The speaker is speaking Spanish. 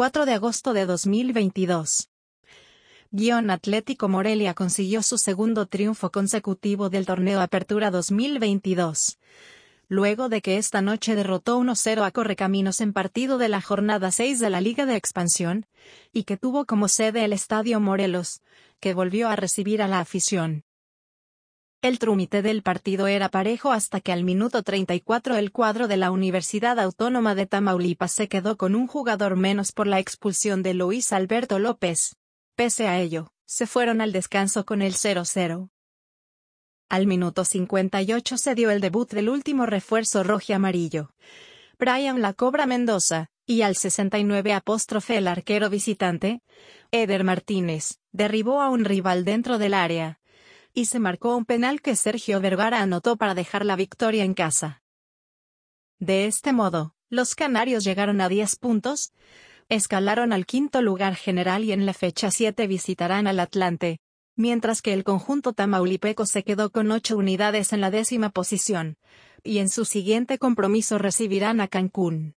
4 de agosto de 2022. Guión Atlético Morelia consiguió su segundo triunfo consecutivo del torneo Apertura 2022. Luego de que esta noche derrotó 1-0 a Correcaminos en partido de la jornada 6 de la Liga de Expansión, y que tuvo como sede el Estadio Morelos, que volvió a recibir a la afición. El trámite del partido era parejo hasta que al minuto 34 el cuadro de la Universidad Autónoma de Tamaulipas se quedó con un jugador menos por la expulsión de Luis Alberto López. Pese a ello, se fueron al descanso con el 0-0. Al minuto 58 se dio el debut del último refuerzo rojo amarillo. Brian La Cobra Mendoza, y al 69 apóstrofe el arquero visitante, Eder Martínez, derribó a un rival dentro del área, y se marcó un penal que Sergio Vergara anotó para dejar la victoria en casa. De este modo, los canarios llegaron a 10 puntos, escalaron al quinto lugar general y en la fecha 7 visitarán al Atlante, mientras que el conjunto tamaulipeco se quedó con 8 unidades en la décima posición, y en su siguiente compromiso recibirán a Cancún.